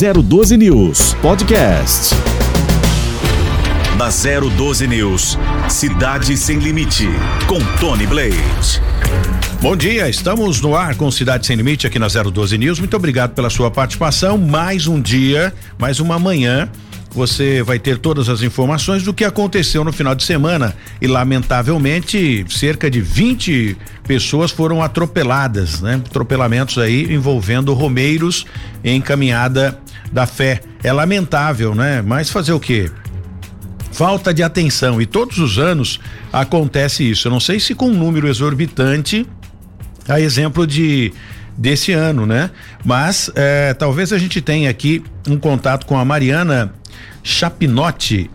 012 News Podcast. Na 012 News, Cidade Sem Limite, com Tony Blade. Bom dia, estamos no ar com Cidade Sem Limite aqui na 012 News. Muito obrigado pela sua participação. Mais um dia, mais uma manhã você vai ter todas as informações do que aconteceu no final de semana e lamentavelmente cerca de 20 pessoas foram atropeladas, né? Atropelamentos aí envolvendo romeiros em caminhada da fé. É lamentável, né? Mas fazer o quê? Falta de atenção e todos os anos acontece isso. Eu não sei se com um número exorbitante, a exemplo de desse ano, né? Mas é, talvez a gente tenha aqui um contato com a Mariana Chapinotti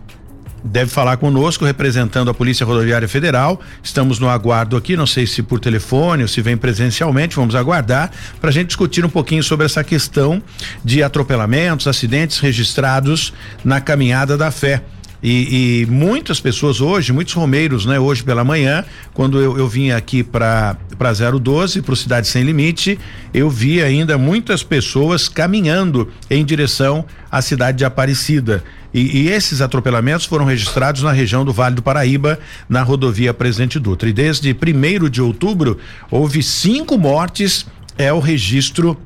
deve falar conosco, representando a Polícia Rodoviária Federal. Estamos no aguardo aqui, não sei se por telefone ou se vem presencialmente, vamos aguardar para a gente discutir um pouquinho sobre essa questão de atropelamentos, acidentes registrados na caminhada da fé. E, e, muitas pessoas hoje, muitos romeiros, né? Hoje pela manhã, quando eu, eu vim aqui para para 012, para Cidade Sem Limite, eu vi ainda muitas pessoas caminhando em direção à cidade de Aparecida. E, e, esses atropelamentos foram registrados na região do Vale do Paraíba, na rodovia Presidente Dutra. E desde primeiro de outubro, houve cinco mortes, é o registro,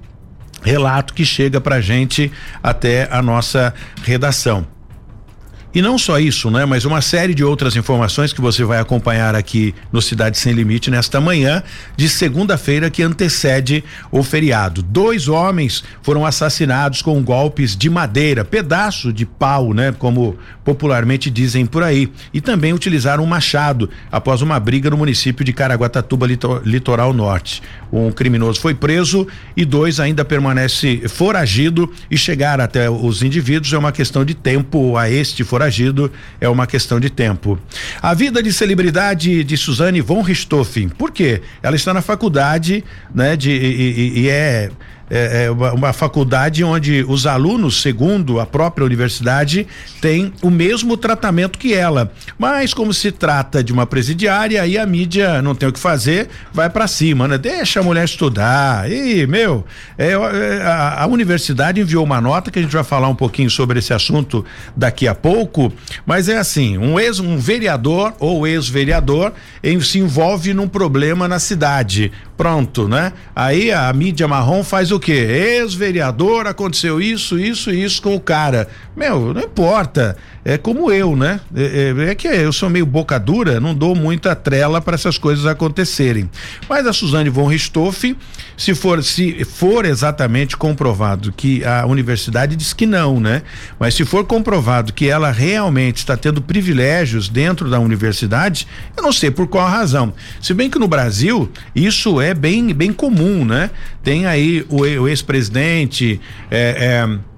relato que chega pra gente até a nossa redação. E não só isso, né? Mas uma série de outras informações que você vai acompanhar aqui no Cidade Sem Limite nesta manhã de segunda-feira que antecede o feriado. Dois homens foram assassinados com golpes de madeira, pedaço de pau, né? Como popularmente dizem por aí. E também utilizaram um machado após uma briga no município de Caraguatatuba, litoral norte. Um criminoso foi preso e dois ainda permanece foragido e chegar até os indivíduos é uma questão de tempo a este foragido foragido é uma questão de tempo. A vida de celebridade de Suzane von Richthofen, por quê? Ela está na faculdade, né, de, e, e, e é é, é uma, uma, faculdade onde os alunos, segundo a própria universidade, têm o mesmo tratamento que ela. Mas como se trata de uma presidiária, aí a mídia não tem o que fazer, vai para cima, né? Deixa a mulher estudar. E, meu, é, é, a, a, universidade enviou uma nota que a gente vai falar um pouquinho sobre esse assunto daqui a pouco, mas é assim, um ex, um vereador ou ex-vereador se envolve num problema na cidade. Pronto, né? Aí a mídia marrom faz o quê? Ex-vereador, aconteceu isso, isso e isso com o cara. Meu, não importa. É como eu, né? É, é, é que eu sou meio boca dura, não dou muita trela para essas coisas acontecerem. Mas a Suzane von Richthofen, se for se for exatamente comprovado que a universidade diz que não, né? Mas se for comprovado que ela realmente está tendo privilégios dentro da universidade, eu não sei por qual razão. Se bem que no Brasil isso é bem bem comum, né? Tem aí o, o ex-presidente é, é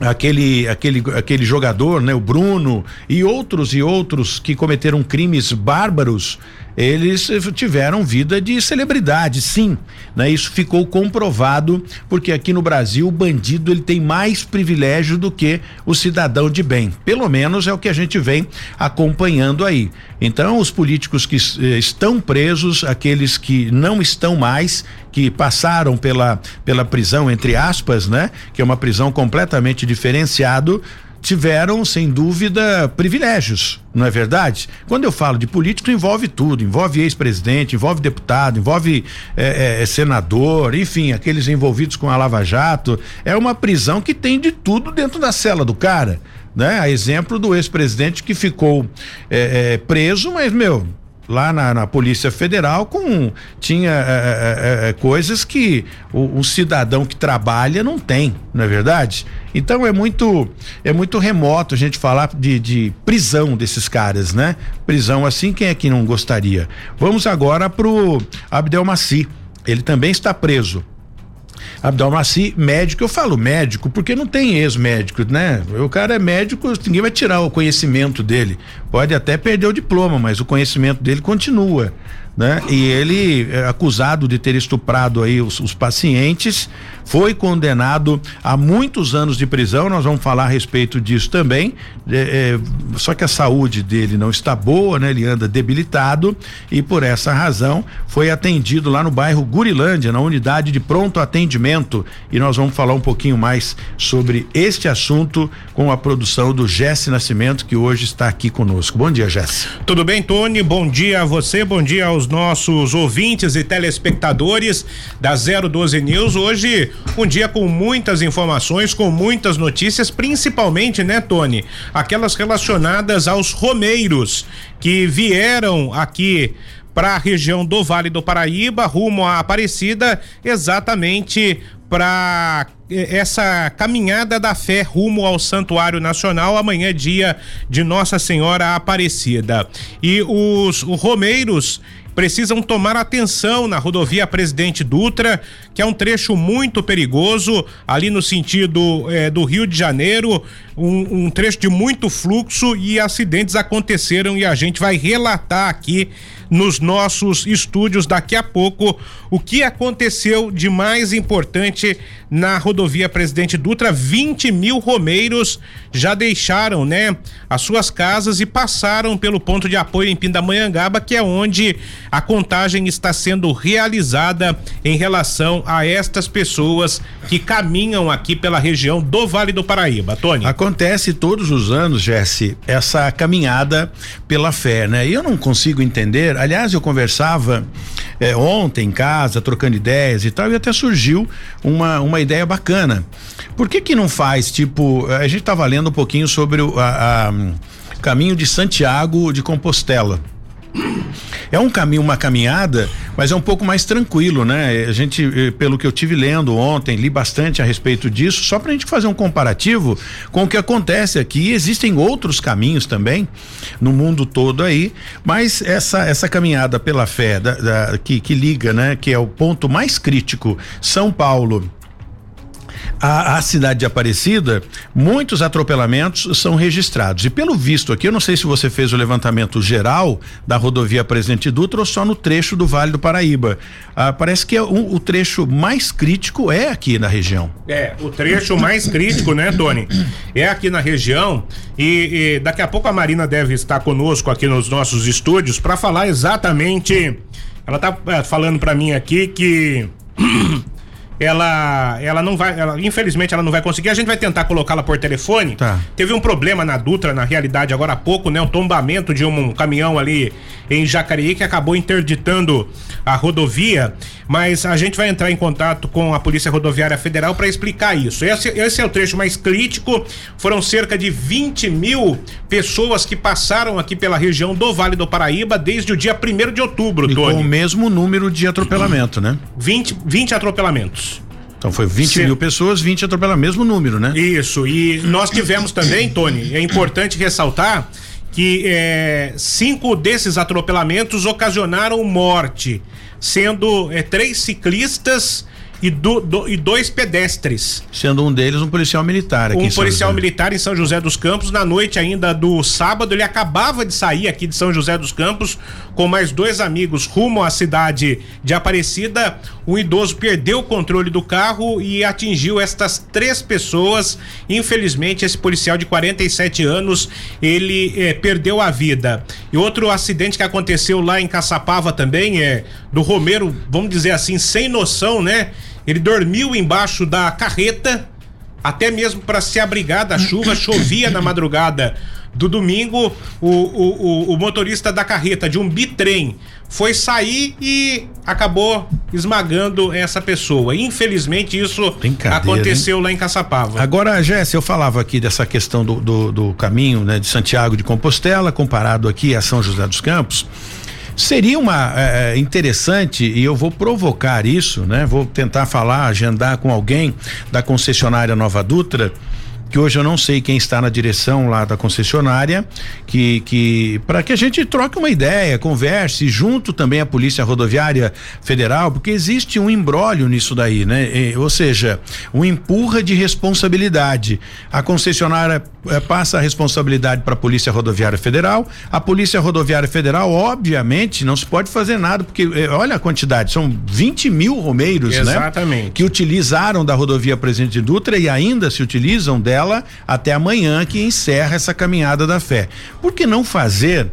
aquele aquele aquele jogador, né, o Bruno e outros e outros que cometeram crimes bárbaros eles tiveram vida de celebridade, sim, né? Isso ficou comprovado porque aqui no Brasil o bandido ele tem mais privilégio do que o cidadão de bem, pelo menos é o que a gente vem acompanhando aí. Então os políticos que eh, estão presos, aqueles que não estão mais, que passaram pela pela prisão entre aspas, né? Que é uma prisão completamente diferenciado, tiveram, sem dúvida, privilégios, não é verdade? Quando eu falo de político, envolve tudo, envolve ex-presidente, envolve deputado, envolve é, é, senador, enfim, aqueles envolvidos com a Lava Jato. É uma prisão que tem de tudo dentro da cela do cara. Né? A exemplo do ex-presidente que ficou é, é preso, mas, meu, lá na, na, Polícia Federal com tinha é, é, é, é coisas que o, o, cidadão que trabalha não tem, não é verdade? Então é muito é muito remoto a gente falar de, de prisão desses caras, né? Prisão assim, quem é que não gostaria? Vamos agora pro Abdel Maci. Ele também está preso Abdelmaci, médico, eu falo médico porque não tem ex-médico, né? O cara é médico, ninguém vai tirar o conhecimento dele. Pode até perder o diploma, mas o conhecimento dele continua. né? E ele é acusado de ter estuprado aí os, os pacientes, foi condenado a muitos anos de prisão. Nós vamos falar a respeito disso também. É, é, só que a saúde dele não está boa, né? Ele anda debilitado e por essa razão foi atendido lá no bairro Gurilândia, na unidade de pronto atendimento. E nós vamos falar um pouquinho mais sobre este assunto com a produção do Jesse Nascimento, que hoje está aqui conosco. Bom dia, Jesse. Tudo bem, Tony? Bom dia a você, bom dia aos nossos ouvintes e telespectadores da 012 News. Hoje, um dia com muitas informações, com muitas notícias, principalmente, né, Tony? Aquelas relacionadas aos romeiros que vieram aqui para a região do Vale do Paraíba, rumo à Aparecida, exatamente para eh, essa caminhada da fé rumo ao Santuário Nacional amanhã dia de Nossa Senhora Aparecida. E os, os romeiros precisam tomar atenção na rodovia Presidente Dutra, que é um trecho muito perigoso, ali no sentido eh, do Rio de Janeiro, um, um trecho de muito fluxo e acidentes aconteceram e a gente vai relatar aqui nos nossos estúdios daqui a pouco o que aconteceu de mais importante na rodovia Presidente Dutra. 20 mil romeiros já deixaram, né, as suas casas e passaram pelo ponto de apoio em Pindamonhangaba, que é onde a contagem está sendo realizada em relação a estas pessoas que caminham aqui pela região do Vale do Paraíba. Tony. Acontece todos os anos, Jesse, essa caminhada pela fé, né? E eu não consigo entender. Aliás, eu conversava eh, ontem em casa, trocando ideias e tal, e até surgiu uma, uma ideia bacana. Por que que não faz, tipo, a gente estava lendo um pouquinho sobre o a, a, caminho de Santiago de Compostela. É um caminho, uma caminhada, mas é um pouco mais tranquilo, né? A gente, eh, pelo que eu tive lendo ontem, li bastante a respeito disso, só para a gente fazer um comparativo com o que acontece aqui. Existem outros caminhos também no mundo todo aí, mas essa essa caminhada pela fé da, da, que, que liga, né? Que é o ponto mais crítico, São Paulo a, a, cidade de Aparecida, muitos atropelamentos são registrados. E pelo visto aqui, eu não sei se você fez o levantamento geral da rodovia Presidente Dutra ou só no trecho do Vale do Paraíba. Ah, parece que é o, o, trecho mais crítico é aqui na região. É, o trecho mais crítico, né, Tony? É aqui na região. E, e daqui a pouco a Marina deve estar conosco aqui nos nossos estúdios para falar exatamente. Ela tá é, falando para mim aqui que ela ela não vai, ela, infelizmente ela não vai conseguir. A gente vai tentar colocá-la por telefone. Tá. Teve um problema na Dutra, na realidade, agora há pouco, né? O tombamento de um, um caminhão ali em Jacareí que acabou interditando a rodovia. Mas a gente vai entrar em contato com a Polícia Rodoviária Federal para explicar isso. Esse, esse, é o trecho mais crítico. Foram cerca de 20 mil pessoas que passaram aqui pela região do Vale do Paraíba desde o dia 1 de outubro, e Tony. Com o mesmo número de atropelamento, né? 20, 20 atropelamentos. Então foi 20 Sim. mil pessoas, 20 atropelam mesmo número, né? Isso. E nós tivemos também, Tony, é importante ressaltar que é, cinco desses atropelamentos ocasionaram morte, sendo é, três ciclistas e, do, do, e dois pedestres. Sendo um deles um policial militar aqui Um policial militar em São José dos Campos. Na noite ainda do sábado, ele acabava de sair aqui de São José dos Campos com mais dois amigos rumo à cidade de Aparecida. Um idoso perdeu o controle do carro e atingiu estas três pessoas. Infelizmente, esse policial de 47 anos ele eh, perdeu a vida. E outro acidente que aconteceu lá em Caçapava também é do Romero, vamos dizer assim, sem noção, né? Ele dormiu embaixo da carreta, até mesmo para se abrigar da chuva, chovia na madrugada do domingo. O, o, o, o motorista da carreta de um bitrem foi sair e acabou esmagando essa pessoa. Infelizmente, isso aconteceu hein? lá em Caçapava. Agora, Jéssica, eu falava aqui dessa questão do, do, do caminho né, de Santiago de Compostela, comparado aqui a São José dos Campos. Seria uma é, interessante e eu vou provocar isso, né? Vou tentar falar, agendar com alguém da concessionária Nova Dutra que hoje eu não sei quem está na direção lá da concessionária, que que para que a gente troque uma ideia, converse junto também a Polícia Rodoviária Federal, porque existe um embrólio nisso daí, né? E, ou seja, um empurra de responsabilidade. A concessionária passa a responsabilidade para a Polícia Rodoviária Federal. A Polícia Rodoviária Federal, obviamente, não se pode fazer nada, porque eh, olha a quantidade, são 20 mil romeiros, Exatamente. né? Que utilizaram da rodovia Presidente Dutra e ainda se utilizam dela até amanhã, que encerra essa caminhada da fé. Por que não fazer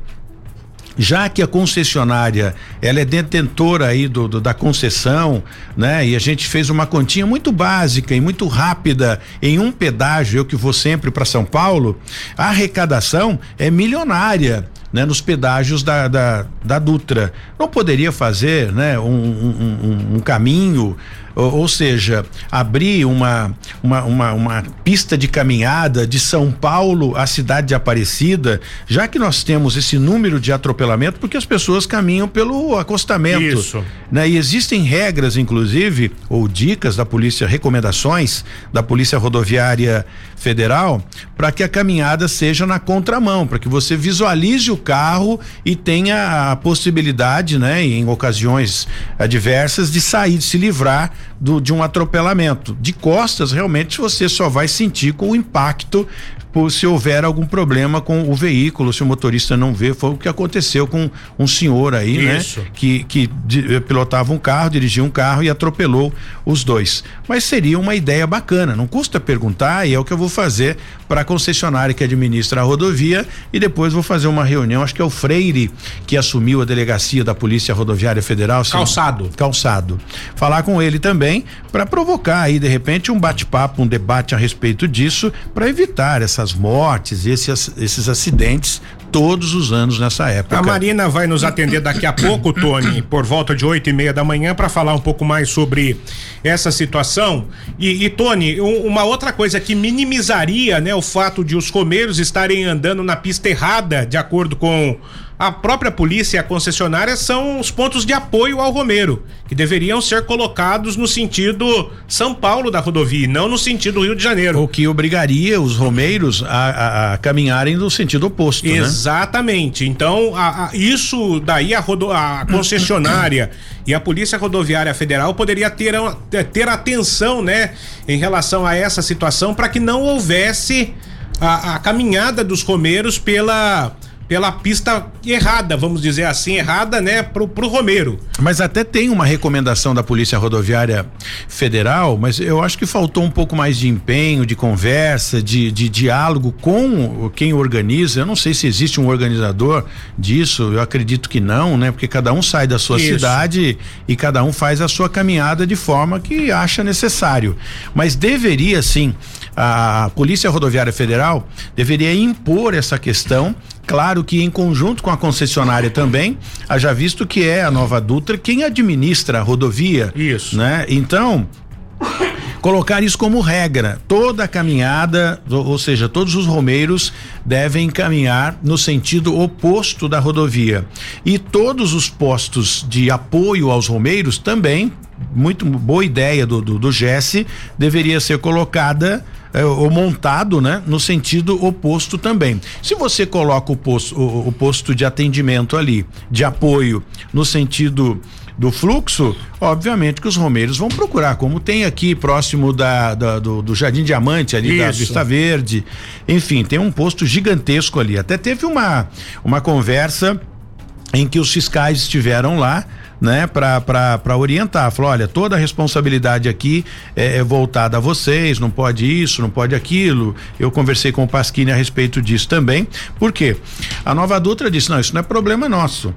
já que a concessionária ela é detentora aí do, do, da concessão, né? E a gente fez uma continha muito básica e muito rápida em um pedágio, eu que vou sempre para São Paulo, a arrecadação é milionária. Né, nos pedágios da, da, da Dutra. Não poderia fazer né, um, um, um, um caminho ou, ou seja, abrir uma, uma, uma, uma, pista de caminhada de São Paulo à cidade de Aparecida, já que nós temos esse número de atropelamento, porque as pessoas caminham pelo acostamento. Isso. Né? E existem regras, inclusive, ou dicas da polícia, recomendações da Polícia Rodoviária Federal, para que a caminhada seja na contramão, para que você visualize o carro e tenha a possibilidade, né, em ocasiões adversas, de sair, de se livrar do, de um atropelamento. De costas, realmente, você só vai sentir com o impacto por se houver algum problema com o veículo, se o motorista não vê, foi o que aconteceu com um senhor aí, né? Isso. né? Que, que de, pilotava um carro, dirigia um carro e atropelou os dois. Mas seria uma ideia bacana, não custa perguntar e é o que eu vou fazer para a concessionária que administra a rodovia e depois vou fazer uma reunião, acho que é o Freire que assumiu a delegacia da Polícia Rodoviária Federal. Calçado. Calçado. Falar com ele também para provocar aí de repente um bate-papo, um debate a respeito disso para evitar essa essas mortes, esses, esses acidentes todos os anos nessa época. A Marina vai nos atender daqui a pouco, Tony, por volta de oito e meia da manhã, para falar um pouco mais sobre essa situação. E, e Tony, um, uma outra coisa que minimizaria, né, o fato de os comeiros estarem andando na pista errada, de acordo com a própria polícia e a concessionária são os pontos de apoio ao Romero, que deveriam ser colocados no sentido São Paulo da rodovia, não no sentido Rio de Janeiro. O que obrigaria os romeiros a, a, a caminharem no sentido oposto, né? Exatamente. Né? Então, a, isso daí a, rodo, a concessionária e a Polícia Rodoviária Federal poderia ter, ter atenção, né, em relação a essa situação para que não houvesse a caminhada dos romeiros pela pela pista errada, vamos dizer assim, errada, né, pro, pro Romero. Mas até tem uma recomendação da Polícia Rodoviária Federal, mas eu acho que faltou um pouco mais de empenho, de conversa, de, de diálogo com quem organiza. Eu não sei se existe um organizador disso, eu acredito que não, né? Porque cada um sai da sua Isso. cidade e cada um faz a sua caminhada de forma que acha necessário. Mas deveria sim, a Polícia Rodoviária Federal deveria impor essa questão Claro que em conjunto com a concessionária também, haja visto que é a Nova Dutra quem administra a rodovia. Isso. Né? Então, colocar isso como regra. Toda a caminhada, ou seja, todos os romeiros devem caminhar no sentido oposto da rodovia. E todos os postos de apoio aos romeiros também, muito boa ideia do, do, do Jesse, deveria ser colocada é, ou montado, né, no sentido oposto também. Se você coloca o posto, o, o posto de atendimento ali, de apoio, no sentido do fluxo, obviamente que os romeiros vão procurar, como tem aqui próximo da, da do, do, Jardim Diamante, ali Isso. da Vista Verde. Enfim, tem um posto gigantesco ali. Até teve uma, uma conversa em que os fiscais estiveram lá né, para orientar. Falou: olha, toda a responsabilidade aqui é, é, voltada a vocês, não pode isso, não pode aquilo. Eu conversei com o Pasquini a respeito disso também. Por quê? A nova Dutra disse: não, isso não é problema nosso.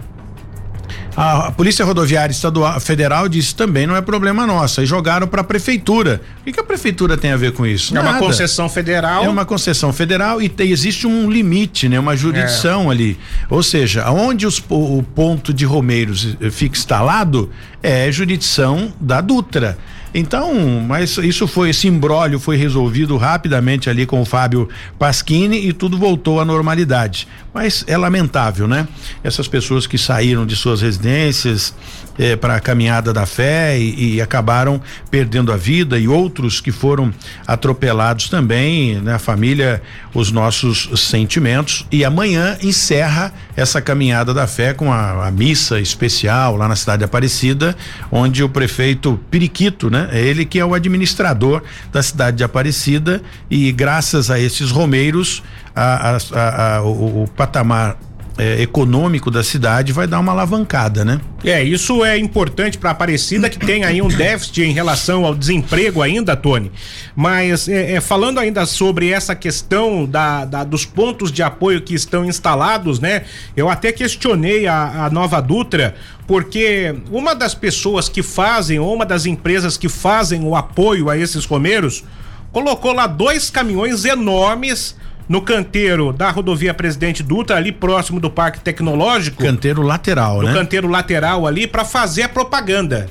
A, a Polícia Rodoviária Estadual Federal disse também não é problema nosso. E jogaram para a prefeitura. O que, a prefeitura tem a ver com isso? É Nada. uma concessão federal. É uma concessão federal e tem, existe um limite, né? Uma jurisdição é. ali. Ou seja, onde os, o, o ponto de Romeiros fica instalado é jurisdição da Dutra. Então, mas isso foi, esse imbróglio foi resolvido rapidamente ali com o Fábio Pasquini e tudo voltou à normalidade. Mas é lamentável, né? Essas pessoas que saíram de suas residências eh, para a caminhada da fé e, e, acabaram perdendo a vida e outros que foram atropelados também, né? Família, os nossos sentimentos e amanhã encerra essa caminhada da fé com a, a missa especial lá na cidade de Aparecida, onde o prefeito Periquito, né? É ele que é o administrador da cidade de Aparecida e graças a esses romeiros a, a, a, o, o patamar é, econômico da cidade vai dar uma alavancada, né? É, isso é importante para Aparecida que tem aí um déficit em relação ao desemprego ainda, Tony. Mas é, é, falando ainda sobre essa questão da, da, dos pontos de apoio que estão instalados, né? Eu até questionei a, a Nova Dutra porque uma das pessoas que fazem ou uma das empresas que fazem o apoio a esses romeiros colocou lá dois caminhões enormes no canteiro da rodovia Presidente Dutra, ali próximo do Parque Tecnológico. Canteiro lateral, no né? canteiro lateral ali, para fazer a propaganda.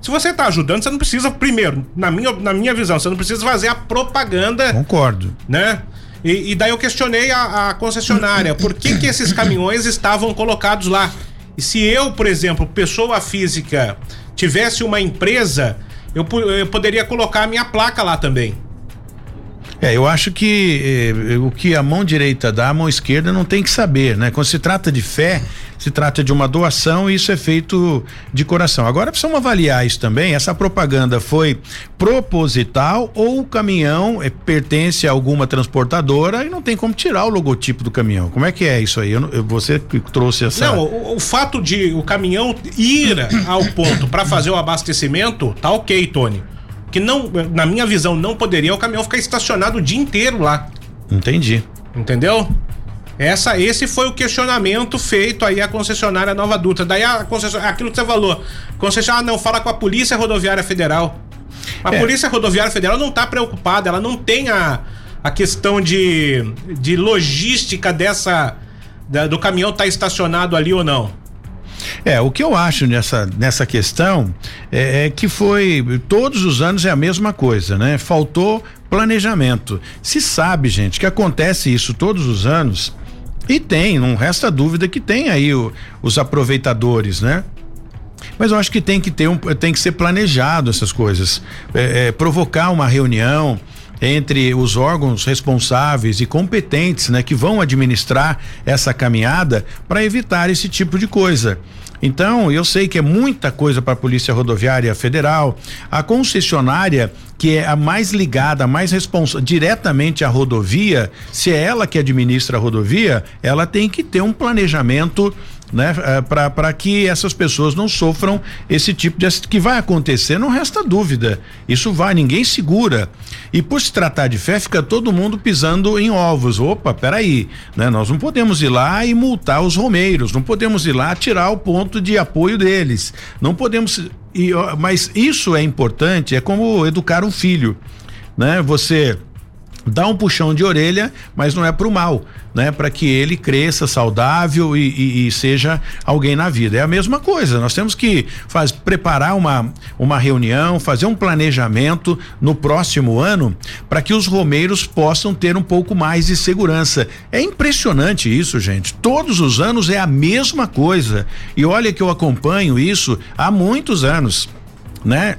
Se você está ajudando, você não precisa, primeiro, na minha, na minha visão, você não precisa fazer a propaganda. Concordo. Né? E, e daí eu questionei a, a concessionária, por que que esses caminhões estavam colocados lá? E se eu, por exemplo, pessoa física, tivesse uma empresa, eu, eu poderia colocar a minha placa lá também. É, eu acho que eh, o que a mão direita dá, a mão esquerda não tem que saber, né? Quando se trata de fé, se trata de uma doação e isso é feito de coração. Agora precisamos avaliar isso também. Essa propaganda foi proposital ou o caminhão eh, pertence a alguma transportadora e não tem como tirar o logotipo do caminhão. Como é que é isso aí? Eu, eu, você que trouxe essa. Não, o, o fato de o caminhão ir ao ponto para fazer o abastecimento, tá ok, Tony que não, na minha visão, não poderia o caminhão ficar estacionado o dia inteiro lá. Entendi. Entendeu? Essa, esse foi o questionamento feito aí à concessionária Nova Dutra. Daí a concessionária, aquilo que você falou, concessionária não fala com a Polícia Rodoviária Federal. A é. Polícia Rodoviária Federal não está preocupada, ela não tem a, a questão de, de logística dessa da, do caminhão estar tá estacionado ali ou não. É, o que eu acho nessa, nessa questão é, é, que foi, todos os anos é a mesma coisa, né? Faltou planejamento. Se sabe, gente, que acontece isso todos os anos e tem, não resta dúvida que tem aí o, os aproveitadores, né? Mas eu acho que tem que ter um, tem que ser planejado essas coisas, é, é, provocar uma reunião, entre os órgãos responsáveis e competentes, né, que vão administrar essa caminhada para evitar esse tipo de coisa. Então, eu sei que é muita coisa para a Polícia Rodoviária Federal. A concessionária, que é a mais ligada, a mais responsável diretamente à rodovia, se é ela que administra a rodovia, ela tem que ter um planejamento né, eh, para que essas pessoas não sofram esse tipo de que vai acontecer, não resta dúvida. Isso vai, ninguém segura. E por se tratar de fé, fica todo mundo pisando em ovos. Opa, peraí, né? Nós não podemos ir lá e multar os romeiros, não podemos ir lá tirar o ponto de apoio deles. Não podemos e, mas isso é importante, é como educar um filho, né? Você dá um puxão de orelha, mas não é pro mal, né? Para que ele cresça saudável e, e, e, seja alguém na vida. É a mesma coisa. Nós temos que faz, preparar uma, uma reunião, fazer um planejamento no próximo ano para que os romeiros possam ter um pouco mais de segurança. É impressionante isso, gente. Todos os anos é a mesma coisa. E olha que eu acompanho isso há muitos anos, né?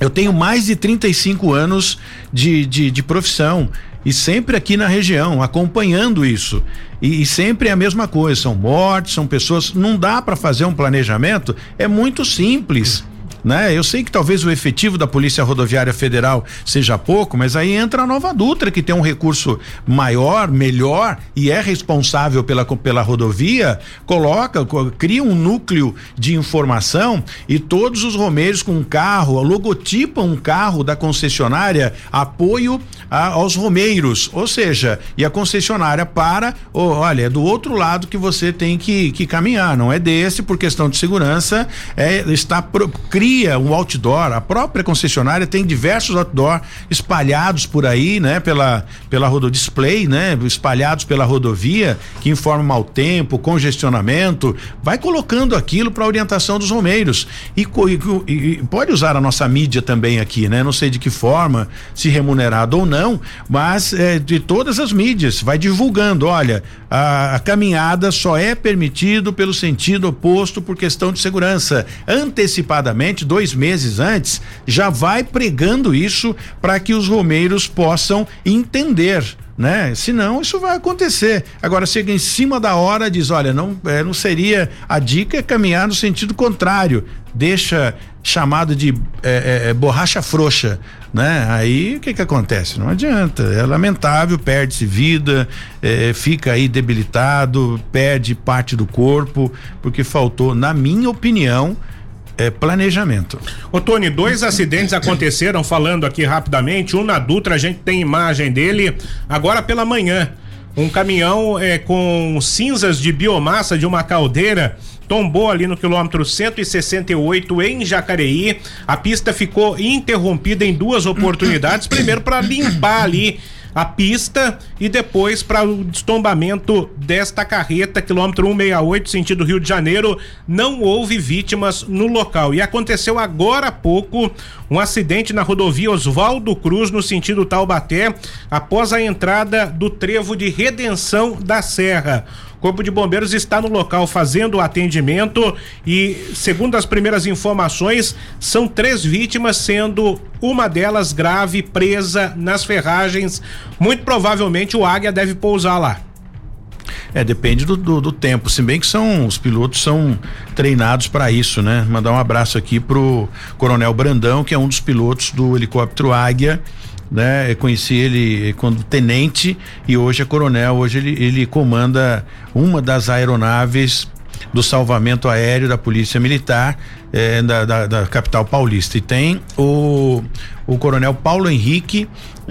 Eu tenho mais de 35 anos de, de, de profissão e sempre aqui na região, acompanhando isso. E, e, sempre é a mesma coisa, são mortes, são pessoas. Não dá para fazer um planejamento, é muito simples né? Eu sei que talvez o efetivo da Polícia Rodoviária Federal seja pouco, mas aí entra a Nova Dutra, que tem um recurso maior, melhor e é responsável pela, pela rodovia, coloca, cria um núcleo de informação e todos os romeiros com um carro, logotipam um carro da concessionária, apoio a, aos romeiros, ou seja, e a concessionária para, oh, olha, é do outro lado que você tem que, que caminhar, não é desse, por questão de segurança, é está cria cria um outdoor, a própria concessionária tem diversos outdoor espalhados por aí, né? Pela, pela rododisplay, né? Espalhados pela rodovia, que informam mau tempo, congestionamento, vai colocando aquilo para orientação dos romeiros e, e, e, pode usar a nossa mídia também aqui, né? Não sei de que forma, se remunerado ou não, mas é, de todas as mídias, vai divulgando, olha, a, a caminhada só é permitido pelo sentido oposto por questão de segurança. Antecipadamente, dois meses antes, já vai pregando isso para que os romeiros possam entender né? Senão isso vai acontecer. Agora chega em cima da hora diz, olha, não, é, não seria a dica é caminhar no sentido contrário, deixa chamado de é, é, é borracha frouxa, né? Aí o que que acontece? Não adianta, é lamentável, perde-se vida, é, fica aí debilitado, perde parte do corpo, porque faltou, na minha opinião, é, planejamento. Ô Tony, dois acidentes aconteceram, falando aqui rapidamente, um na Dutra, a gente tem imagem dele agora pela manhã. Um caminhão é, com cinzas de biomassa de uma caldeira tombou ali no quilômetro 168 em Jacareí. A pista ficou interrompida em duas oportunidades. Primeiro para limpar ali a pista e depois para o destombamento desta carreta, quilômetro 168, sentido Rio de Janeiro. Não houve vítimas no local. E aconteceu agora há pouco um acidente na rodovia Oswaldo Cruz, no sentido Taubaté, após a entrada do trevo de Redenção da Serra. Corpo de Bombeiros está no local fazendo o atendimento e, segundo as primeiras informações, são três vítimas, sendo uma delas grave, presa nas ferragens. Muito provavelmente o Águia deve pousar lá. É, depende do, do, do, tempo, se bem que são os pilotos são treinados para isso, né? Mandar um abraço aqui pro Coronel Brandão, que é um dos pilotos do helicóptero Águia né? Eu conheci ele quando tenente e hoje é coronel. Hoje ele, ele comanda uma das aeronaves do salvamento aéreo da Polícia Militar eh, da, da, da, capital paulista. E tem o, o coronel Paulo Henrique,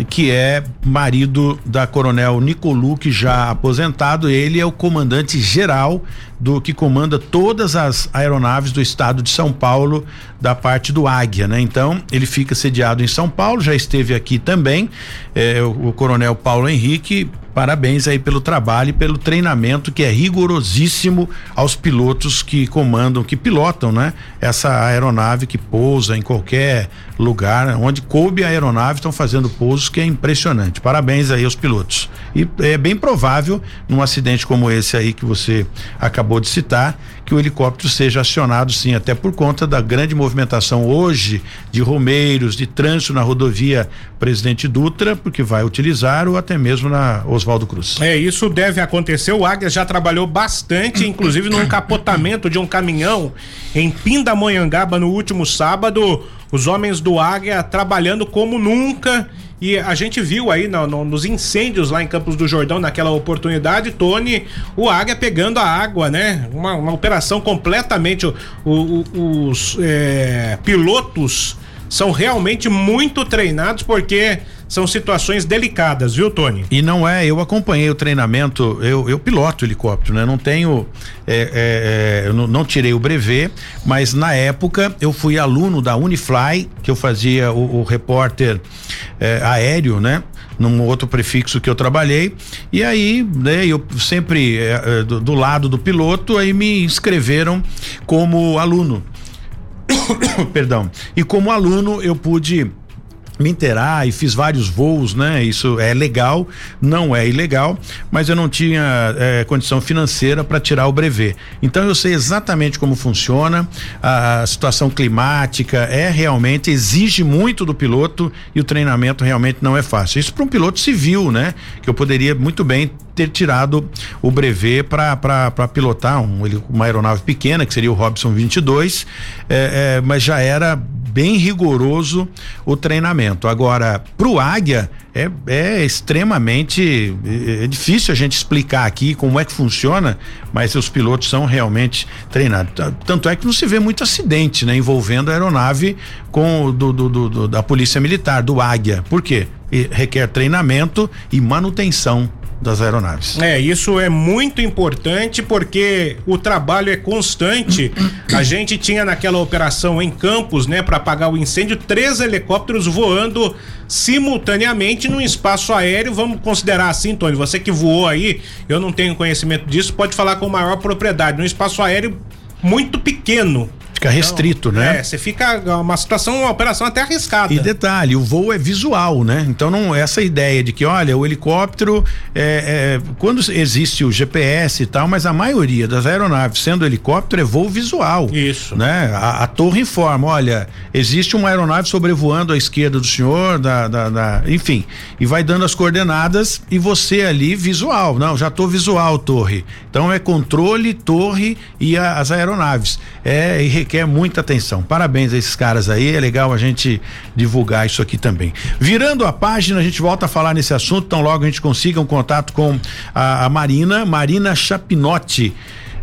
que é marido da coronel Nicoluque, já aposentado. Ele é o comandante geral do que comanda todas as aeronaves do estado de São Paulo, da parte do Águia, né? Então, ele fica sediado em São Paulo, já esteve aqui também. É, o, o coronel Paulo Henrique Parabéns aí pelo trabalho e pelo treinamento que é rigorosíssimo aos pilotos que comandam, que pilotam, né? Essa aeronave que pousa em qualquer lugar, onde coube a aeronave, estão fazendo pousos que é impressionante. Parabéns aí aos pilotos. E é bem provável, num acidente como esse aí que você acabou de citar, que o helicóptero seja acionado sim, até por conta da grande movimentação hoje de romeiros, de trânsito na rodovia Presidente Dutra, porque vai utilizar ou até mesmo na Oswaldo Cruz. É, isso deve acontecer. O Águia já trabalhou bastante, inclusive num capotamento de um caminhão em Pindamonhangaba no último sábado. Os homens do Águia trabalhando como nunca e a gente viu aí no, no, nos incêndios lá em Campos do Jordão, naquela oportunidade, Tony, o Águia pegando a água, né? Uma, uma operação completamente. O, o, os é, pilotos são realmente muito treinados porque são situações delicadas, viu, Tony? E não é, eu acompanhei o treinamento, eu, eu piloto helicóptero, né? Não tenho, é, é, é, não, não, tirei o brevet, mas na época eu fui aluno da Unifly, que eu fazia o, o repórter é, aéreo, né? num outro prefixo que eu trabalhei e aí né, eu sempre é, é, do, do, lado do piloto aí me inscreveram como aluno perdão e como aluno eu pude me inteirar e fiz vários voos, né? Isso é legal, não é ilegal, mas eu não tinha é, condição financeira para tirar o brevet. Então eu sei exatamente como funciona, a, situação climática é realmente exige muito do piloto e o treinamento realmente não é fácil. Isso para um piloto civil, né? Que eu poderia muito bem ter tirado o brevet para pilotar um, uma aeronave pequena, que seria o Robson 22, é, é, mas já era bem rigoroso o treinamento. Agora, para o Águia, é, é extremamente é, é, difícil a gente explicar aqui como é que funciona, mas os pilotos são realmente treinados. Tanto é que não se vê muito acidente, né, envolvendo a aeronave com do, do, do, do da Polícia Militar, do Águia. Por quê? E requer treinamento e manutenção das aeronaves. É, isso é muito importante porque o trabalho é constante. A gente tinha naquela operação em Campos, né, para apagar o incêndio, três helicópteros voando simultaneamente no espaço aéreo. Vamos considerar assim, Tony, você que voou aí, eu não tenho conhecimento disso, pode falar com maior propriedade. No espaço aéreo muito pequeno, Fica restrito, então, né? É, você fica uma situação, uma operação até arriscada. E detalhe, o voo é visual, né? Então não essa ideia de que, olha, o helicóptero é, é, quando existe o GPS e tal, mas a maioria das aeronaves sendo helicóptero é voo visual. Isso. Né? A, a torre informa, olha, existe uma aeronave sobrevoando à esquerda do senhor, da, da, da, enfim, e vai dando as coordenadas e você ali visual. Não, já tô visual, torre. Então é controle, torre e a, as aeronaves. É requer muita atenção. Parabéns a esses caras aí, é legal a gente divulgar isso aqui também. Virando a página, a gente volta a falar nesse assunto, então logo a gente consiga um contato com a, a Marina, Marina Chapinotti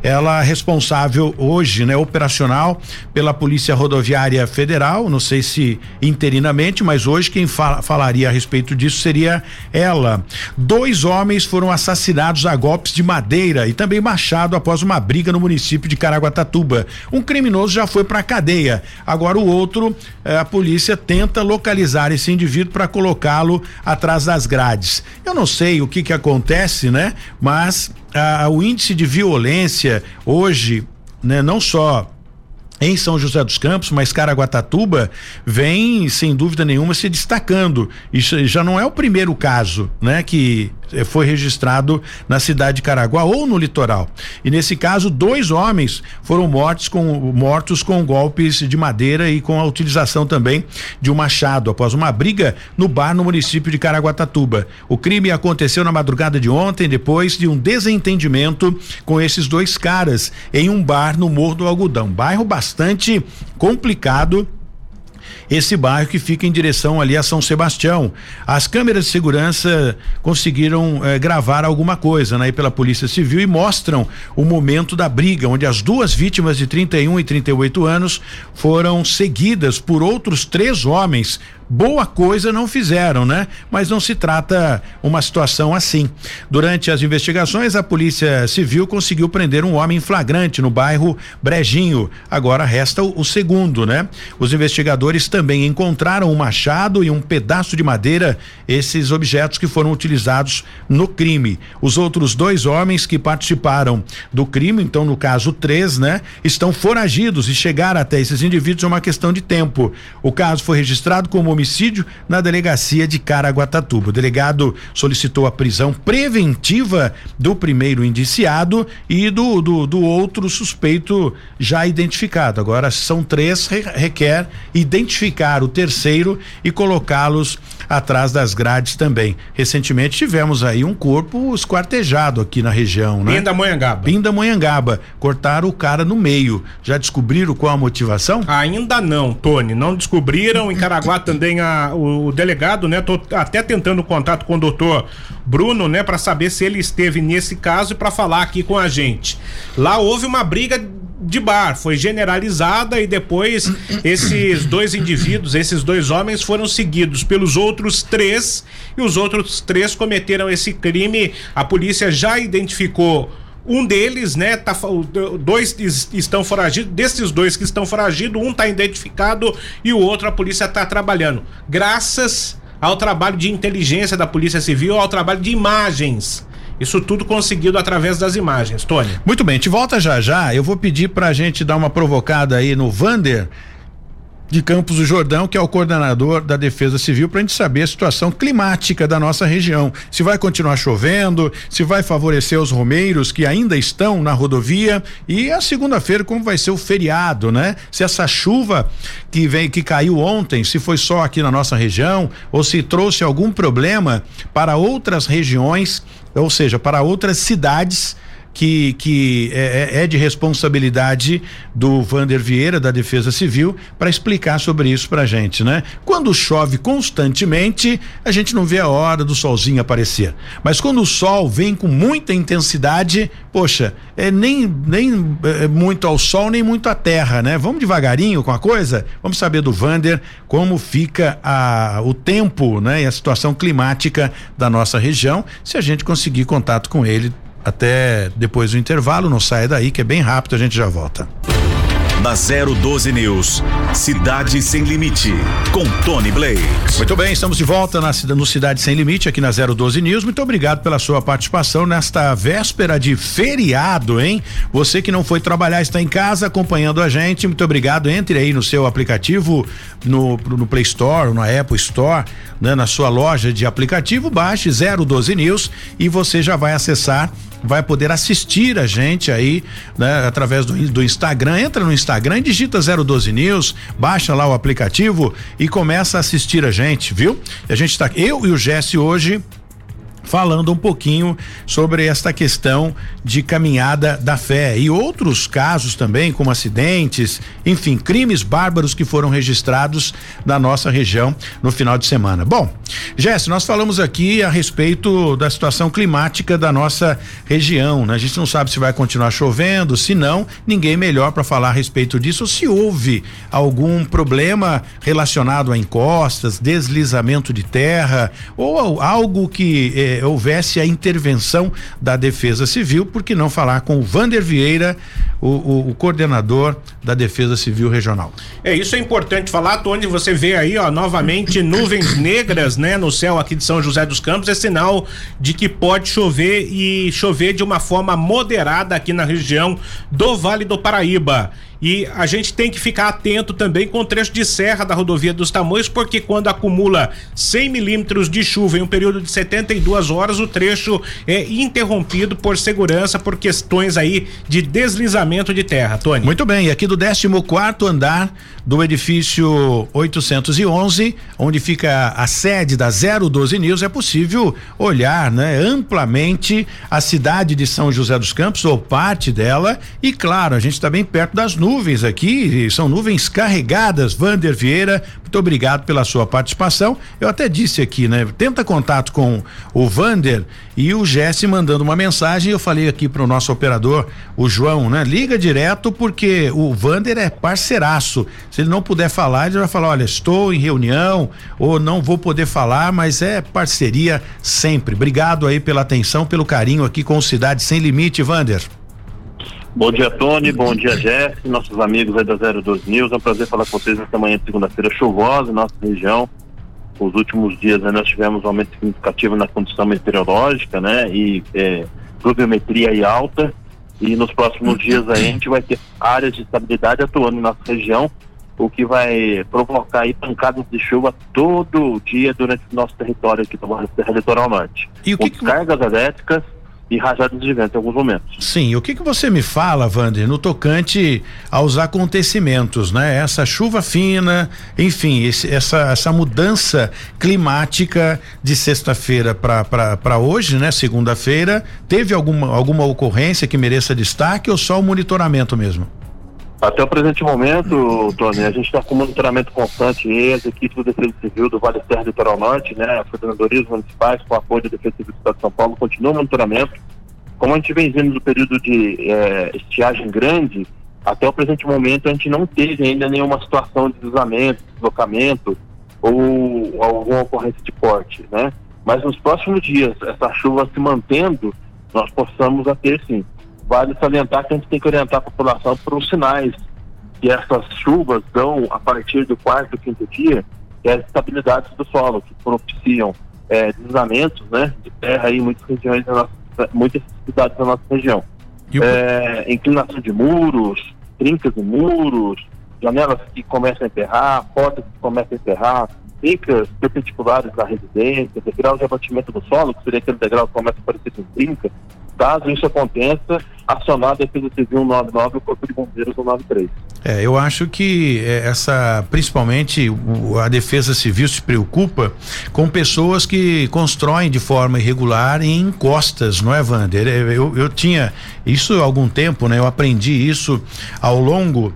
ela é responsável hoje, né, operacional pela Polícia Rodoviária Federal, não sei se interinamente, mas hoje quem fala, falaria a respeito disso seria ela. Dois homens foram assassinados a golpes de madeira e também machado após uma briga no município de Caraguatatuba. Um criminoso já foi para a cadeia. Agora o outro, eh, a polícia tenta localizar esse indivíduo para colocá-lo atrás das grades. Eu não sei o que que acontece, né? Mas ah, o índice de violência hoje, né, não só em São José dos Campos, mas Caraguatatuba vem sem dúvida nenhuma se destacando. Isso já não é o primeiro caso, né, que eh, foi registrado na cidade de Caraguá ou no litoral. E nesse caso, dois homens foram mortos com mortos com golpes de madeira e com a utilização também de um machado após uma briga no bar no município de Caraguatatuba. O crime aconteceu na madrugada de ontem, depois de um desentendimento com esses dois caras em um bar no Morro do Algodão, bairro bastante complicado esse bairro que fica em direção ali a São Sebastião. As câmeras de segurança conseguiram eh, gravar alguma coisa né, pela Polícia Civil e mostram o momento da briga, onde as duas vítimas de 31 e 38 anos foram seguidas por outros três homens boa coisa não fizeram, né? Mas não se trata uma situação assim. Durante as investigações, a Polícia Civil conseguiu prender um homem flagrante no bairro Brejinho. Agora resta o, o segundo, né? Os investigadores também encontraram um machado e um pedaço de madeira, esses objetos que foram utilizados no crime. Os outros dois homens que participaram do crime, então no caso três, né? Estão foragidos e chegar até esses indivíduos é uma questão de tempo. O caso foi registrado como homicídio na delegacia de Caraguatatuba. O delegado solicitou a prisão preventiva do primeiro indiciado e do, do, do outro suspeito já identificado. Agora são três, requer identificar o terceiro e colocá-los atrás das grades também. Recentemente tivemos aí um corpo esquartejado aqui na região, né? Pindamonhangaba. Pindamonhangaba. Cortaram o cara no meio. Já descobriram qual a motivação? Ainda não, Tony. Não descobriram. Em Caraguá também a, o, o, delegado, né? Tô até tentando contato com o doutor Bruno, né? para saber se ele esteve nesse caso e para falar aqui com a gente. Lá houve uma briga de bar, foi generalizada e depois esses dois indivíduos, esses dois homens foram seguidos pelos outros três e os outros três cometeram esse crime. A polícia já identificou um deles, né, tá, dois estão foragidos, desses dois que estão foragidos, um está identificado e o outro a polícia está trabalhando. Graças ao trabalho de inteligência da Polícia Civil, ao trabalho de imagens isso tudo conseguido através das imagens, Tony. Muito bem, te volta já já. Eu vou pedir pra gente dar uma provocada aí no Vander de Campos do Jordão, que é o coordenador da Defesa Civil, para a gente saber a situação climática da nossa região. Se vai continuar chovendo, se vai favorecer os romeiros que ainda estão na rodovia e a segunda-feira como vai ser o feriado, né? Se essa chuva que vem que caiu ontem, se foi só aqui na nossa região ou se trouxe algum problema para outras regiões, ou seja, para outras cidades que, que é, é, é de responsabilidade do Vander Vieira, da Defesa Civil, para explicar sobre isso pra gente, né? Quando chove constantemente, a gente não vê a hora do solzinho aparecer. Mas quando o sol vem com muita intensidade, poxa, é nem, nem é, muito ao sol, nem muito à terra, né? Vamos devagarinho com a coisa? Vamos saber do Vander como fica a, o tempo, né? E a situação climática da nossa região, se a gente conseguir contato com ele até depois do intervalo, não saia daí que é bem rápido, a gente já volta. Na 012 News, Cidade Sem Limite, com Tony Blake. Muito bem, estamos de volta na, no Cidade Sem Limite, aqui na 012 News. Muito obrigado pela sua participação nesta véspera de feriado, hein? Você que não foi trabalhar, está em casa acompanhando a gente. Muito obrigado. Entre aí no seu aplicativo, no, no Play Store, na Apple Store, né? na sua loja de aplicativo, baixe 012 News e você já vai acessar vai poder assistir a gente aí, né, através do, do Instagram. Entra no Instagram, digita 012 News, baixa lá o aplicativo e começa a assistir a gente, viu? E a gente tá, eu e o Jesse hoje falando um pouquinho sobre esta questão de caminhada da fé e outros casos também, como acidentes, enfim, crimes bárbaros que foram registrados na nossa região no final de semana. Bom, Jéssica, nós falamos aqui a respeito da situação climática da nossa região, né? A gente não sabe se vai continuar chovendo, se não, ninguém melhor para falar a respeito disso, se houve algum problema relacionado a encostas, deslizamento de terra ou algo que eh, houvesse a intervenção da Defesa Civil, por que não falar com o Vander Vieira, o, o, o, coordenador da Defesa Civil Regional. É, isso é importante falar, Tony, você vê aí, ó, novamente nuvens negras, né, no céu aqui de São José dos Campos, é sinal de que pode chover e chover de uma forma moderada aqui na região do Vale do Paraíba. E a gente tem que ficar atento também com o trecho de serra da rodovia dos Tamoios, porque quando acumula 100 milímetros de chuva em um período de 72 horas, o trecho é interrompido por segurança, por questões aí de deslizamento de terra. Tony. Muito bem, aqui do 14 quarto andar do edifício 811, onde fica a sede da 012 News, é possível olhar, né, amplamente a cidade de São José dos Campos ou parte dela e claro, a gente está bem perto das nuvens aqui, são nuvens carregadas. Vander Vieira, muito obrigado pela sua participação. Eu até disse aqui, né? Tenta contato com o Vander e o Jesse mandando uma mensagem. Eu falei aqui para o nosso operador, o João, né? Liga direto porque o Vander é parceiraço. Se ele não puder falar, ele vai falar: olha, estou em reunião ou não vou poder falar, mas é parceria sempre. Obrigado aí pela atenção, pelo carinho aqui com o Cidade Sem Limite, Vander. Bom dia, Tony. Bom dia, Jeff. Nossos amigos aí da 02 News. É um prazer falar com vocês nesta manhã de segunda-feira chuvosa nossa região. Os últimos dias né, nós tivemos um aumento significativo na condição meteorológica, né? E é, pluviometria aí alta. E nos próximos dias aí a gente vai ter áreas de estabilidade atuando em nossa região, o que vai provocar aí pancadas de chuva todo dia durante o nosso território aqui do Terra Litoral Norte. E o que, que... cargas elétricas e rajadas de vento em alguns momentos. Sim, o que que você me fala, Wander, no tocante aos acontecimentos, né? Essa chuva fina, enfim, esse, essa essa mudança climática de sexta-feira para hoje, né? Segunda-feira, teve alguma alguma ocorrência que mereça destaque ou só o monitoramento mesmo? Até o presente momento, Tony, a gente está com monitoramento constante e as equipes do Defesa Civil do Vale Terra Litoral Norte, né, as coordenadorias municipais, com apoio da Defesa Civil do Estado de São Paulo, continuam o monitoramento. Como a gente vem vindo do período de é, estiagem grande, até o presente momento a gente não teve ainda nenhuma situação de deslizamento, deslocamento ou alguma ocorrência de porte, né? Mas nos próximos dias, essa chuva se mantendo, nós possamos a ter sim vale salientar que a gente tem que orientar a população para os sinais que essas chuvas dão a partir do quarto, quinto dia, que é as estabilidades do solo, que propiciam é, deslizamentos né, de terra em muitas regiões da nossa, muitas cidades da nossa região. É, inclinação de muros, trincas de muros, janelas que começam a enterrar, portas que começam a enterrar, trincas perpendiculares da residência, degrau de abatimento do solo, que seria aquele degrau que começa a parecer com trinca, Caso isso aconteça, acionar a Defesa Civil 99 e o Corpo de Bombeiros 93. É, eu acho que é, essa, principalmente a Defesa Civil se preocupa com pessoas que constroem de forma irregular em encostas, não é, Wander? É, eu, eu tinha isso há algum tempo, né? Eu aprendi isso ao longo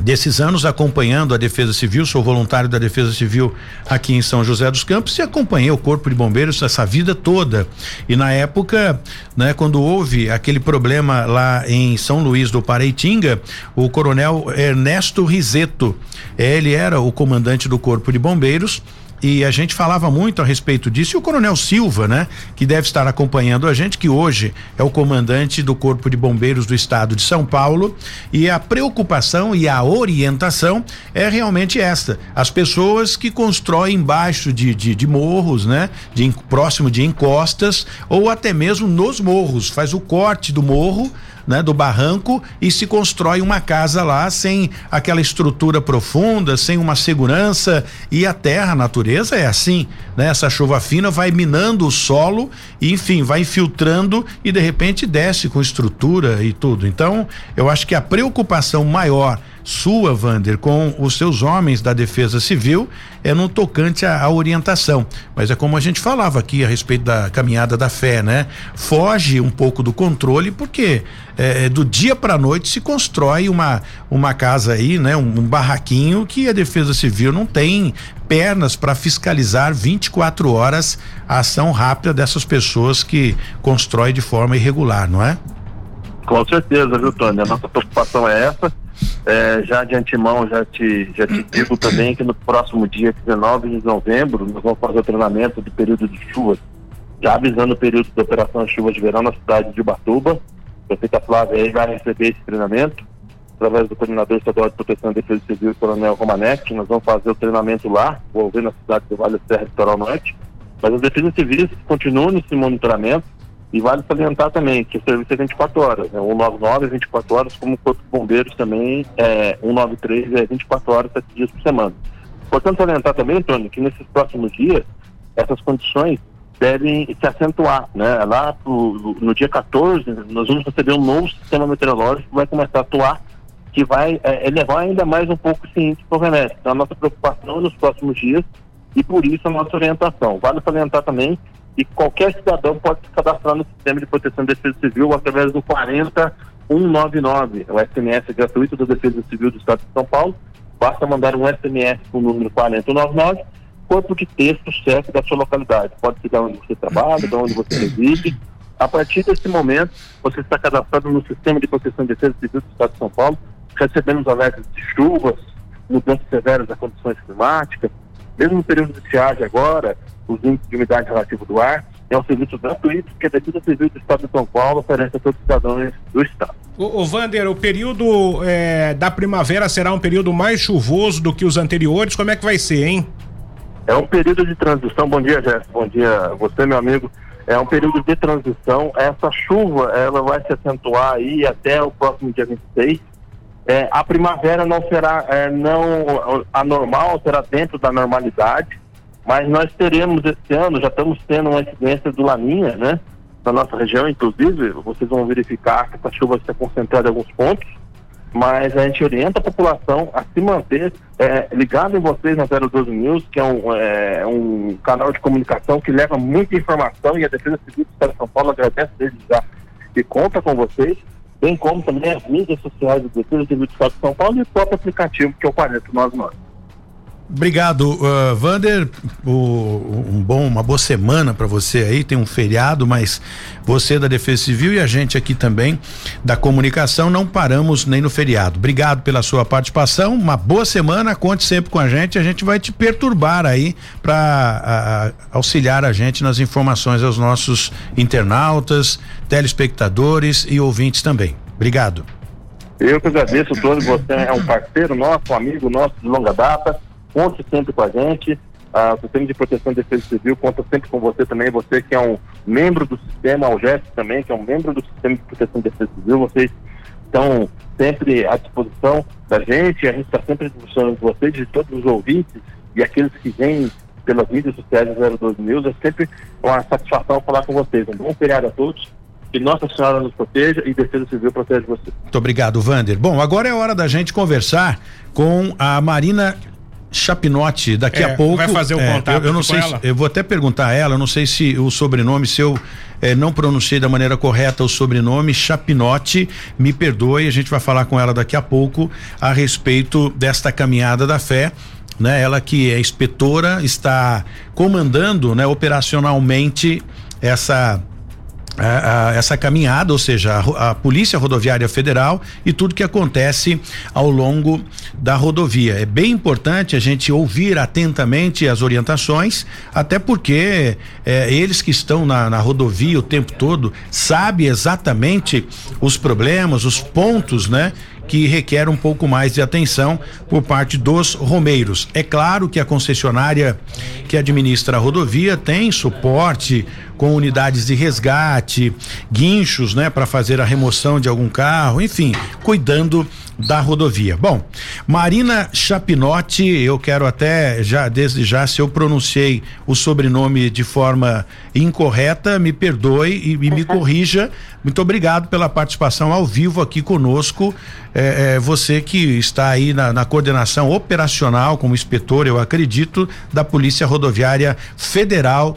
desses anos acompanhando a Defesa Civil, sou voluntário da Defesa Civil aqui em São José dos Campos e acompanhei o Corpo de Bombeiros essa vida toda. E na época, né, quando houve aquele problema lá em São Luís do Pareitinga, o Coronel Ernesto Rizeto, ele era o comandante do Corpo de Bombeiros e a gente falava muito a respeito disso. E o Coronel Silva, né, que deve estar acompanhando a gente, que hoje é o comandante do Corpo de Bombeiros do Estado de São Paulo. E a preocupação e a orientação é realmente esta: as pessoas que constroem embaixo de, de, de morros, né, de próximo de encostas ou até mesmo nos morros, faz o corte do morro né, do barranco e se constrói uma casa lá sem aquela estrutura profunda, sem uma segurança e a terra, a natureza é assim, né? Essa chuva fina vai minando o solo e enfim, vai infiltrando e de repente desce com estrutura e tudo. Então, eu acho que a preocupação maior sua, Vander, com os seus homens da Defesa Civil é no tocante à, orientação. Mas é como a gente falava aqui a respeito da caminhada da fé, né? Foge um pouco do controle porque é, é do dia para a noite se constrói uma uma casa aí, né? Um, um barraquinho que a Defesa Civil não tem pernas para fiscalizar 24 horas a ação rápida dessas pessoas que constroem de forma irregular, não é? Com certeza, viu, Tony? A nossa preocupação é essa é, já de antemão, já te, já te digo também que no próximo dia 19 de novembro, nós vamos fazer o treinamento do período de chuvas, já avisando o período de operação chuvas de verão na cidade de Ubatuba. A prefeita Flávia aí vai receber esse treinamento através do coordenador estadual de proteção e defesa civil, Coronel Romanek. Nós vamos fazer o treinamento lá, ver na cidade do Vale Serra Litoral Norte. Mas as defesas civis continuam nesse monitoramento e vale salientar também que o serviço é 24 horas, né? 199 é 24 horas, como o Corpo de Bombeiros também é 193 é 24 horas, 7 dias por semana. Portanto, salientar também, Tony, que nesses próximos dias, essas condições devem se acentuar, né? Lá pro, no dia 14, nós vamos receber um novo sistema meteorológico que vai começar a atuar, que vai é, elevar ainda mais um pouco esse índice remédio. Então, a nossa preocupação nos próximos dias e por isso a nossa orientação. Vale salientar também e qualquer cidadão pode se cadastrar no sistema de proteção e defesa civil através do 40199, o SMS gratuito da Defesa Civil do Estado de São Paulo. Basta mandar um SMS com o número 40199, corpo de texto chefe da sua localidade. Pode ser de onde você trabalha, de onde você reside. A partir desse momento, você está cadastrado no sistema de proteção e defesa civil do Estado de São Paulo, recebendo os alertas de chuvas, mudanças severas das condições climáticas, mesmo no período de estiagem agora, os índices de umidade relativa do ar. É um serviço gratuito que a Defesa Civil do Estado de São Paulo oferece a todos os cidadãos do Estado. O, o Vander, o período é, da primavera será um período mais chuvoso do que os anteriores. Como é que vai ser, hein? É um período de transição. Bom dia, Jéssica. Bom dia, você, meu amigo. É um período de transição. Essa chuva, ela vai se acentuar aí até o próximo dia 26. É, a primavera não será é, não anormal, será dentro da normalidade. Mas nós teremos esse ano, já estamos tendo uma incidência do Laninha, né? Na nossa região, inclusive, vocês vão verificar que essa chuva está concentrada em alguns pontos, mas a gente orienta a população a se manter é, ligado em vocês na 012 News, que é um, é um canal de comunicação que leva muita informação e a Defesa Civil do Estado de São Paulo agradece desde já e conta com vocês, bem como também as mídias sociais Defesa Civil do Estado de São Paulo e o próprio aplicativo que é o 499. Obrigado, uh, Vander. O, um bom, uma boa semana para você aí. Tem um feriado, mas você da Defesa Civil e a gente aqui também da comunicação não paramos nem no feriado. Obrigado pela sua participação. Uma boa semana. Conte sempre com a gente. A gente vai te perturbar aí para auxiliar a gente nas informações aos nossos internautas, telespectadores e ouvintes também. Obrigado. Eu que agradeço todos. Você é um parceiro nosso, um amigo nosso de longa data conte sempre com a gente. O Sistema de Proteção e Defesa Civil conta sempre com você também, você que é um membro do sistema, o GES também, que é um membro do Sistema de Proteção e Defesa Civil, vocês estão sempre à disposição da gente, a gente está sempre à disposição de vocês, de todos os ouvintes e aqueles que vêm pelas mídias sociais do 012 News, é sempre uma satisfação falar com vocês. Um bom feriado a todos Que Nossa Senhora nos proteja e Defesa Civil proteja você. Muito obrigado, Vander. Bom, agora é hora da gente conversar com a Marina Chapinotti daqui É, a pouco. vai fazer o é, contato eu, eu não com sei, ela? se- eu vou até perguntar a ela, eu não sei se o sobrenome, se eu eh, não pronunciei da maneira correta o sobrenome, Chapinotti, me perdoe, a gente vai falar com ela daqui a pouco a respeito desta caminhada da fé. Né, ela que é inspetora está comandando, né, operacionalmente essa a- a- essa caminhada, ou seja, a a, Polícia Rodoviária Federal e tudo que acontece ao longo da rodovia. É bem importante a gente ouvir atentamente as orientações, até porque eh, eles que estão na, na rodovia o tempo todo sabem exatamente os problemas, os pontos, né? que requer um pouco mais de atenção por parte dos romeiros. É claro que a concessionária que administra a rodovia tem suporte com unidades de resgate, guinchos, né, para fazer a remoção de algum carro, enfim, cuidando da rodovia. Bom, Marina Chapinotti, eu quero até já desde já se eu pronunciei o sobrenome de forma incorreta, me perdoe e, e me corrija. Muito obrigado pela participação ao vivo aqui conosco. É, é, você que está aí na, na coordenação operacional como inspetor, eu acredito, da Polícia Rodoviária Federal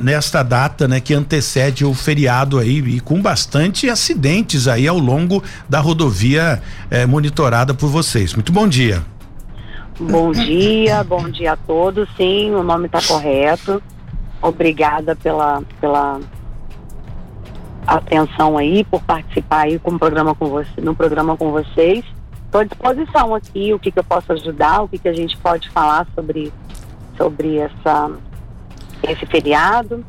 nesta data, né, que antecede o feriado aí e com bastante acidentes aí ao longo da rodovia eh, monitorada por vocês. Muito bom dia. Bom dia, bom dia a todos. Sim, o nome está correto. Obrigada pela, pela atenção aí, por participar aí com programa com você, no programa com vocês. Estou à disposição aqui, o que, que eu posso ajudar, o que, que a gente pode falar sobre, sobre essa, esse feriado.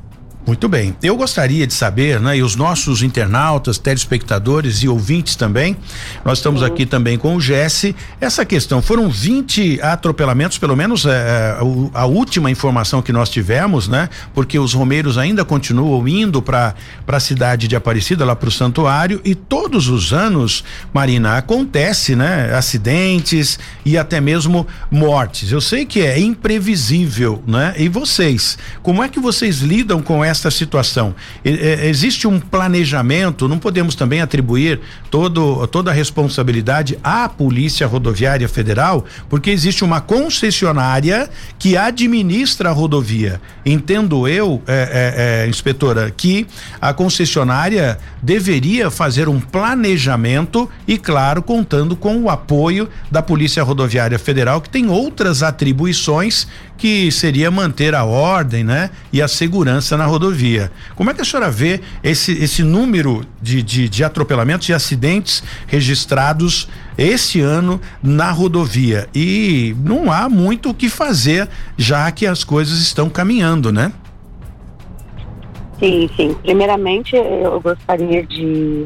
Muito bem. Eu gostaria de saber, né, e os nossos internautas, telespectadores e ouvintes também, nós estamos aqui também com o Jesse. Essa questão, foram 20 atropelamentos, pelo menos é, é, o- a última informação que nós tivemos, né? Porque os romeiros ainda continuam indo para a cidade de Aparecida, lá para o santuário, e todos os anos, Marina, acontece, né? Acidentes e até mesmo mortes. Eu sei que é imprevisível, né? E vocês, como é que vocês lidam com esta situação? É, existe um planejamento, não podemos também atribuir todo, toda a responsabilidade à Polícia Rodoviária Federal, porque existe uma concessionária que administra a rodovia. Entendo eu, é, é, é, inspetora, que a concessionária deveria fazer um planejamento e, claro, contando com o apoio da Polícia Rodoviária Federal, que tem outras atribuições que seria manter a ordem, né? E a segurança na rodovia. Como é que a senhora vê esse, esse número de, de, de atropelamentos e acidentes registrados esse ano na rodovia? E não há muito o que fazer, já que as coisas estão caminhando, né? Sim, sim. Primeiramente, eu gostaria de,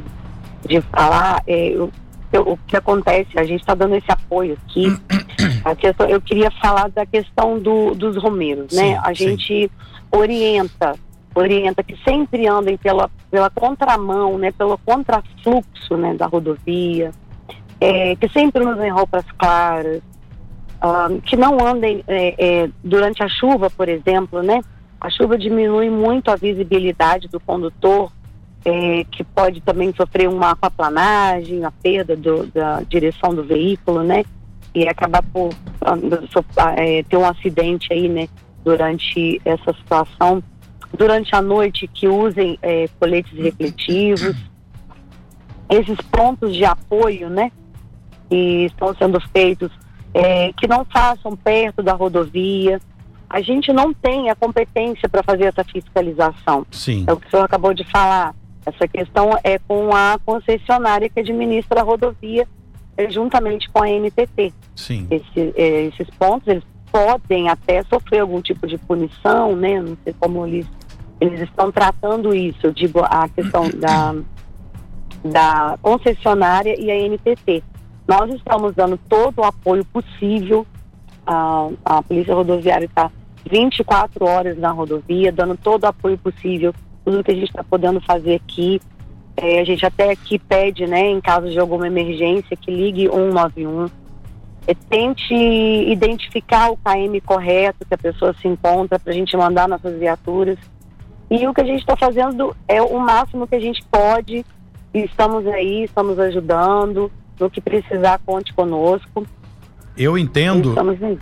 de falar eu- eu- o que acontece. A gente está dando esse apoio aqui. A questão, eu queria falar da questão do, dos romeiros, né? Sim, A sim. gente orienta, orienta que sempre andem pela, pela contramão, né? Pelo contrafluxo, né? Da rodovia, é, que sempre usem roupas claras, ah, que não andem é, é, durante a chuva, por exemplo, né? A chuva diminui muito a visibilidade do condutor, é, que pode também sofrer uma aquaplanagem, a perda do- da direção do veículo, né? E acabar por ah, é, ter um acidente aí, né? Durante essa situação. Durante a noite, que usem é, coletes refletivos. Esses pontos de apoio, né? Que estão sendo feitos, é, que não façam perto da rodovia. A gente não tem a competência para fazer essa fiscalização. Sim. É o que o senhor acabou de falar. Essa questão é com a concessionária que administra a rodovia, eh, juntamente com a NTT. Sim. Esse- eh, esses pontos, eles podem até sofrer algum tipo de punição, né? Não sei como eles, eles estão tratando isso. Eu digo a questão da, da concessionária e a NTT. Nós estamos dando todo o apoio possível. A, a Polícia Rodoviária está 24 horas na rodovia, dando todo o apoio possível, tudo que a gente está podendo fazer aqui. É, a gente até aqui pede, né, em caso de alguma emergência, que ligue 191. É, tente identificar o KM correto que a pessoa se encontra para a gente mandar nossas viaturas. E o que a gente está fazendo é o máximo que a gente pode. Estamos aí, estamos ajudando. No que precisar, conte conosco. Eu entendo,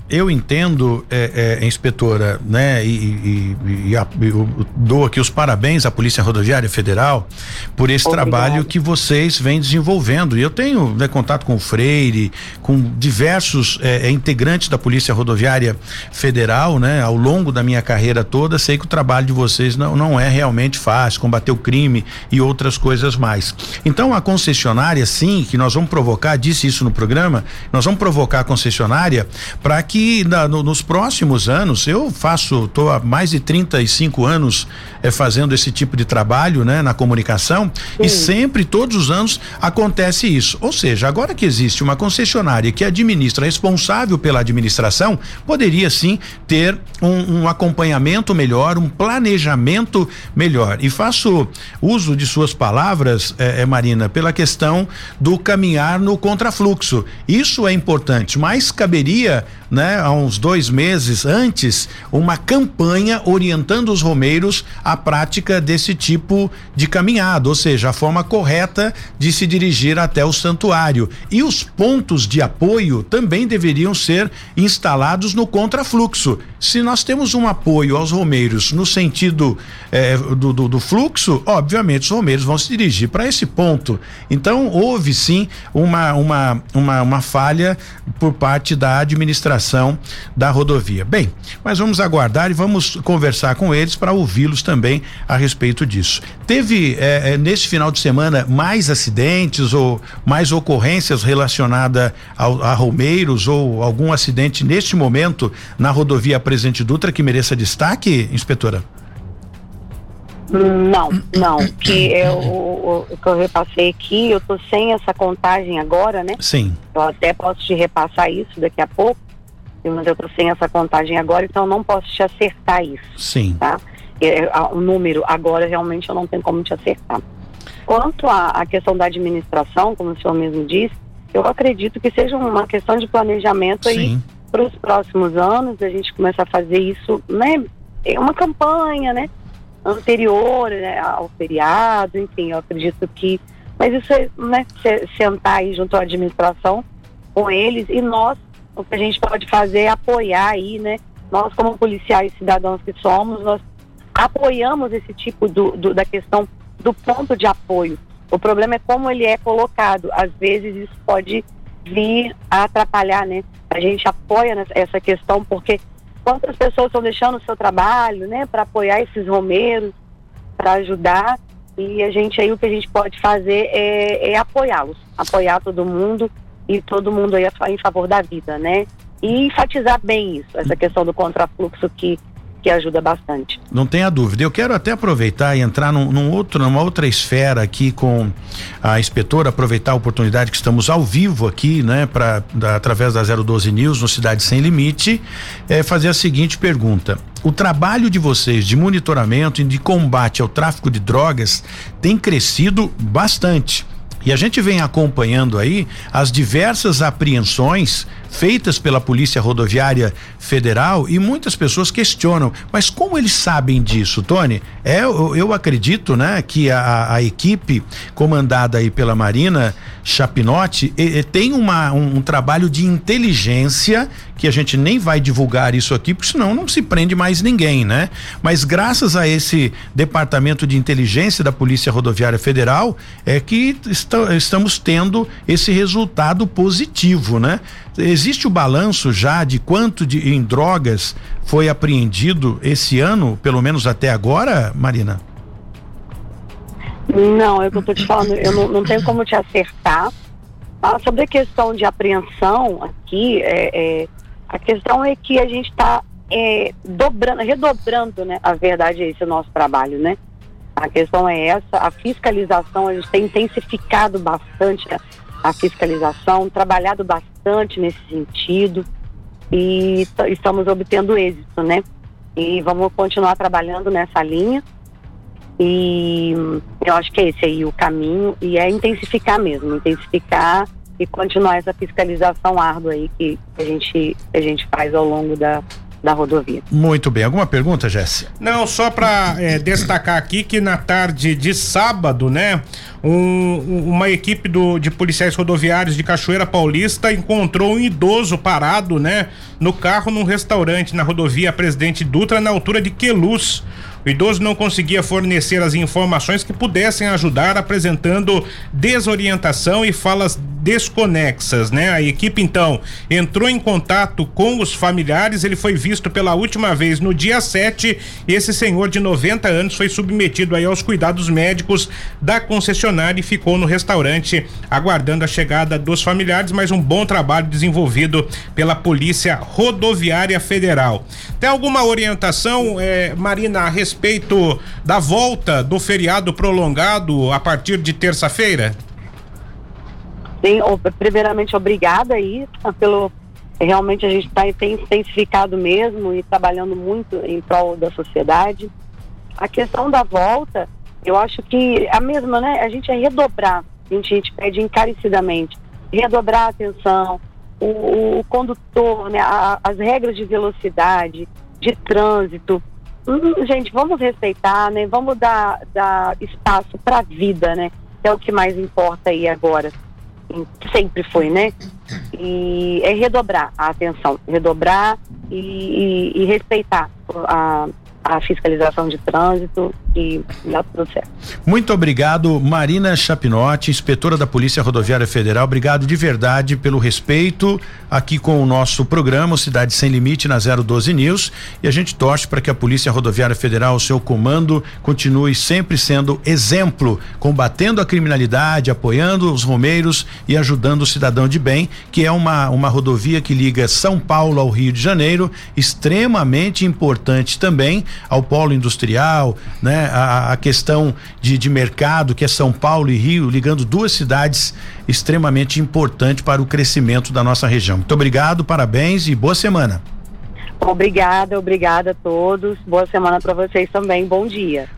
eu entendo, é, é, inspetora, né, e, e, e, a, eu dou aqui os parabéns à Polícia Rodoviária Federal por esse Obrigado. trabalho que vocês vêm desenvolvendo. E eu tenho né, contato com o Freire, com diversos é, é, integrantes da Polícia Rodoviária Federal, né, ao longo da minha carreira toda, sei que o trabalho de vocês não, não é realmente fácil, combater o crime e outras coisas mais. Então a concessionária, sim, que nós vamos provocar, disse isso no programa, nós vamos provocar a concessionária para que na, no, nos próximos anos, eu faço, estou há mais de 35 anos é, fazendo esse tipo de trabalho né, na comunicação Sim. e sempre, todos os anos, acontece isso. Ou seja, agora que existe uma concessionária que administra, responsável pela administração, poderia sim ter um, um acompanhamento melhor, um planejamento melhor. E faço uso de suas palavras, é, é, Marina, pela questão do caminhar no contrafluxo. Isso é importante, mas mais caberia, né, há uns dois meses antes, uma campanha orientando os romeiros à prática desse tipo de caminhada, ou seja, a forma correta de se dirigir até o santuário. E os pontos de apoio também deveriam ser instalados no contrafluxo. Se nós temos um apoio aos romeiros no sentido eh, do, do, do fluxo, obviamente os romeiros vão se dirigir para esse ponto. Então houve sim uma, uma, uma, uma falha por parte da administração da rodovia. Bem, mas vamos aguardar e vamos conversar com eles para ouvi-los também a respeito disso. Teve eh, eh, nesse final de semana mais acidentes ou mais ocorrências relacionadas a Romeiros ou algum acidente neste momento na rodovia Presidente Dutra que mereça destaque, inspetora? Não, não, que eu, que eu repassei aqui, eu tô sem essa contagem agora, né? Sim. Eu até posso te repassar isso daqui a pouco, mas eu tô sem essa contagem agora, então não posso te acertar isso. Sim. Tá? O número agora realmente eu não tenho como te acertar. Quanto à questão da administração, como o senhor mesmo disse, eu acredito que seja uma questão de planejamento Sim. aí para os próximos anos, a gente começar a fazer isso, né? É uma campanha, né? anterior né, ao feriado, enfim, eu acredito que. Mas isso é né, sentar aí junto à administração com eles e nós, o que a gente pode fazer é apoiar aí, né? Nós, como policiais cidadãos que somos, nós apoiamos esse tipo do, do, da questão do ponto de apoio. O problema é como ele é colocado. Às vezes isso pode vir a atrapalhar, né? A gente apoia essa questão porque quantas pessoas estão deixando o seu trabalho, né, para apoiar esses romeiros, para ajudar. E a gente aí o que a gente pode fazer é, é apoiá-los, apoiar todo mundo e todo mundo aí em favor da vida, né? E enfatizar bem isso, essa questão do contrafluxo que que ajuda bastante. Não tenha dúvida. Eu quero até aproveitar e entrar num, num, outro, numa outra esfera aqui com a inspetora, aproveitar a oportunidade que estamos ao vivo aqui, né, para através da 012 News no Cidade Sem Limite, é, fazer a seguinte pergunta. O trabalho de vocês de monitoramento e de combate ao tráfico de drogas tem crescido bastante. E a gente vem acompanhando aí as diversas apreensões feitas pela Polícia Rodoviária Federal e muitas pessoas questionam, mas como eles sabem disso, Tony? É, eu, eu acredito, né, que a, a, equipe comandada aí pela Marina Chapinotti e, e tem uma, um, um trabalho de inteligência que a gente nem vai divulgar isso aqui, porque senão não se prende mais ninguém, né? Mas graças a esse departamento de inteligência da Polícia Rodoviária Federal é que estamos tendo esse resultado positivo, né? Existe o balanço já de quanto de, em drogas foi apreendido esse ano, pelo menos até agora, Marina? Não, é eu estou te falando, eu não, não, tenho como te acertar. Ah, sobre a questão de apreensão aqui, é, é, a questão é que a gente está é, dobrando, redobrando, né? A verdade é esse o nosso trabalho, né? A questão é essa, a fiscalização, a gente tem intensificado bastante a fiscalização, trabalhado bastante nesse sentido e estamos obtendo êxito, né? E vamos continuar trabalhando nessa linha. E eu acho que é esse aí o caminho e é intensificar mesmo, intensificar e continuar essa fiscalização árdua aí que a gente, a gente faz ao longo da, da rodovia. Muito bem. Alguma pergunta, Jéssica? Não, só para é, destacar aqui que na tarde de sábado, né, um, uma equipe do, de policiais rodoviários de Cachoeira Paulista encontrou um idoso parado, né, no carro num restaurante na rodovia Presidente Dutra, na altura de Queluz. O idoso não conseguia fornecer as informações que pudessem ajudar, apresentando desorientação e falas desconexas, né? A equipe então entrou em contato com os familiares, ele foi visto pela última vez no dia 7 e esse senhor de 90 anos foi submetido aí aos cuidados médicos da concessionária e ficou no restaurante aguardando a chegada dos familiares, mas um bom trabalho desenvolvido pela Polícia Rodoviária Federal. Tem alguma orientação, eh, Marina, a respeito da volta do feriado prolongado a partir de terça-feira? Sim, primeiramente, obrigada aí pelo. Realmente a gente tá, tem intensificado mesmo e trabalhando muito em prol da sociedade. A questão da volta, eu acho que a mesma, né? A gente é redobrar, a gente, a gente pede encarecidamente, redobrar a atenção, o, o condutor, né? A, as regras de velocidade, de trânsito. Hum, gente, vamos respeitar, né? Vamos dar, dar espaço para a vida, né? É o que mais importa aí agora sempre foi, né? E é redobrar a atenção, redobrar e, e, e respeitar a, a fiscalização de trânsito e dá tudo certo. Muito obrigado, Marina Chapinotti, inspetora da Polícia Rodoviária Federal. Obrigado de verdade pelo respeito aqui com o nosso programa Cidade Sem Limite na 012 News. E a gente torce para que a Polícia Rodoviária Federal, o seu comando, continue sempre sendo exemplo, combatendo a criminalidade, apoiando os romeiros e ajudando o cidadão de bem, que é uma, uma rodovia que liga São Paulo ao Rio de Janeiro, extremamente importante também ao polo industrial, né? A, a questão de, de mercado, que é São Paulo e Rio, ligando duas cidades extremamente importante para o crescimento da nossa região. Muito obrigado, parabéns e boa semana. Obrigada, obrigada a todos. Boa semana para vocês também. Bom dia.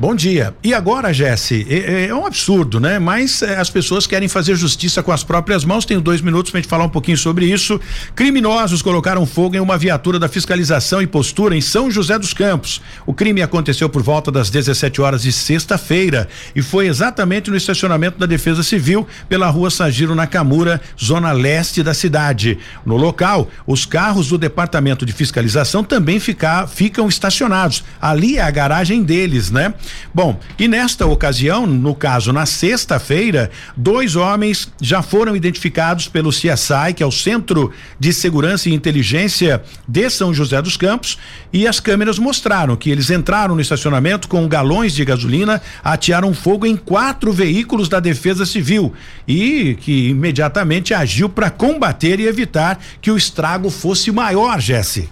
Bom dia. E agora, Jesse, é, é, um absurdo, né? Mas é, as pessoas querem fazer justiça com as próprias mãos. Tenho dois minutos para gente falar um pouquinho sobre isso. Criminosos colocaram fogo em uma viatura da fiscalização e postura em São José dos Campos. O crime aconteceu por volta das 17 horas de sexta-feira e foi exatamente no estacionamento da Defesa Civil pela rua Sagiro Nakamura, zona leste da cidade. No local, os carros do Departamento de Fiscalização também ficam estacionados. Ali é a garagem deles, né? Bom, e nesta ocasião, no caso na sexta-feira, dois homens já foram identificados pelo CSI, que é o Centro de Segurança e Inteligência de São José dos Campos, e as câmeras mostraram que eles entraram no estacionamento com galões de gasolina, atearam fogo em quatro veículos da Defesa Civil e que imediatamente agiu para combater e evitar que o estrago fosse maior, Jesse.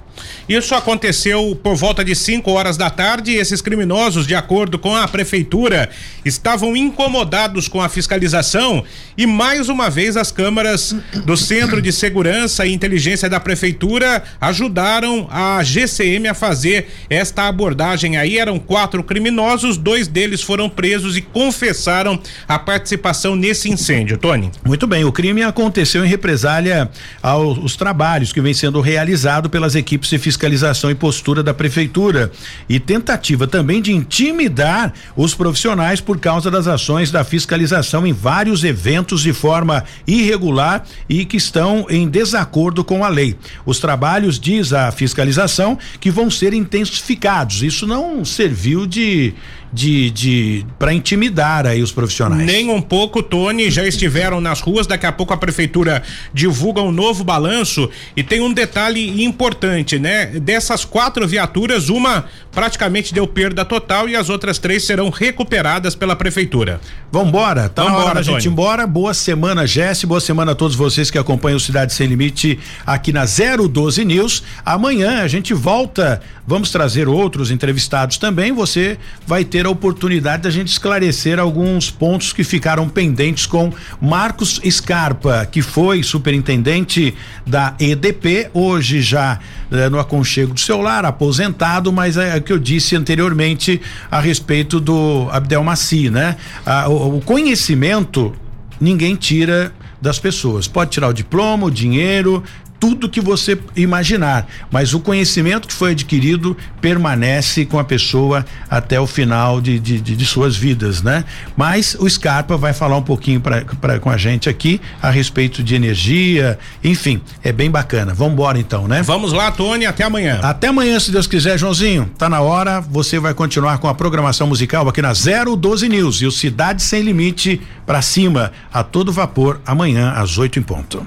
Isso aconteceu por volta de 5 horas da tarde. Esses criminosos, de acordo com a prefeitura, estavam incomodados com a fiscalização e mais uma vez as câmaras do Centro de Segurança e Inteligência da Prefeitura ajudaram a GCM a fazer esta abordagem. Aí eram quatro criminosos, dois deles foram presos e confessaram a participação nesse incêndio. Tony. Muito bem, o crime aconteceu em represália aos trabalhos que vem sendo realizado pelas equipes de fiscalização e postura da prefeitura e tentativa também de intimidar os profissionais por causa das ações da fiscalização em vários eventos de forma irregular e que estão em desacordo com a lei. Os trabalhos diz a fiscalização que vão ser intensificados. Isso não serviu de de, de para intimidar aí os profissionais. Nem um pouco, Tony, já estiveram nas ruas, daqui a pouco a prefeitura divulga um novo balanço e tem um detalhe importante, né? Dessas quatro viaturas, uma praticamente deu perda total e as outras três serão recuperadas pela prefeitura. Vambora, tá Vambora, na hora gente embora. Boa semana, Jesse, boa semana a todos vocês que acompanham o Cidade Sem Limite aqui na 012 News. Amanhã a gente volta, vamos trazer outros entrevistados também. Você vai ter ter a oportunidade da gente esclarecer alguns pontos que ficaram pendentes com Marcos Scarpa, que foi superintendente da EDP, hoje já eh, no aconchego do seu lar, aposentado, mas é, o que eu disse anteriormente a respeito do Abdel Maci, né? Ah, o, o conhecimento ninguém tira das pessoas. Pode tirar o diploma, o dinheiro, tudo que você imaginar, mas o conhecimento que foi adquirido permanece com a pessoa até o final de, de, de, de suas vidas, né? Mas o Scarpa vai falar um pouquinho pra, pra, com a gente aqui a respeito de energia, enfim, é bem bacana. Vamos embora então, né? Vamos lá, Tony, até amanhã. Até amanhã, se Deus quiser, Joãozinho. Tá na hora, você vai continuar com a programação musical aqui na 012 News e o Cidade Sem Limite para cima, a todo vapor, amanhã às 8 em ponto.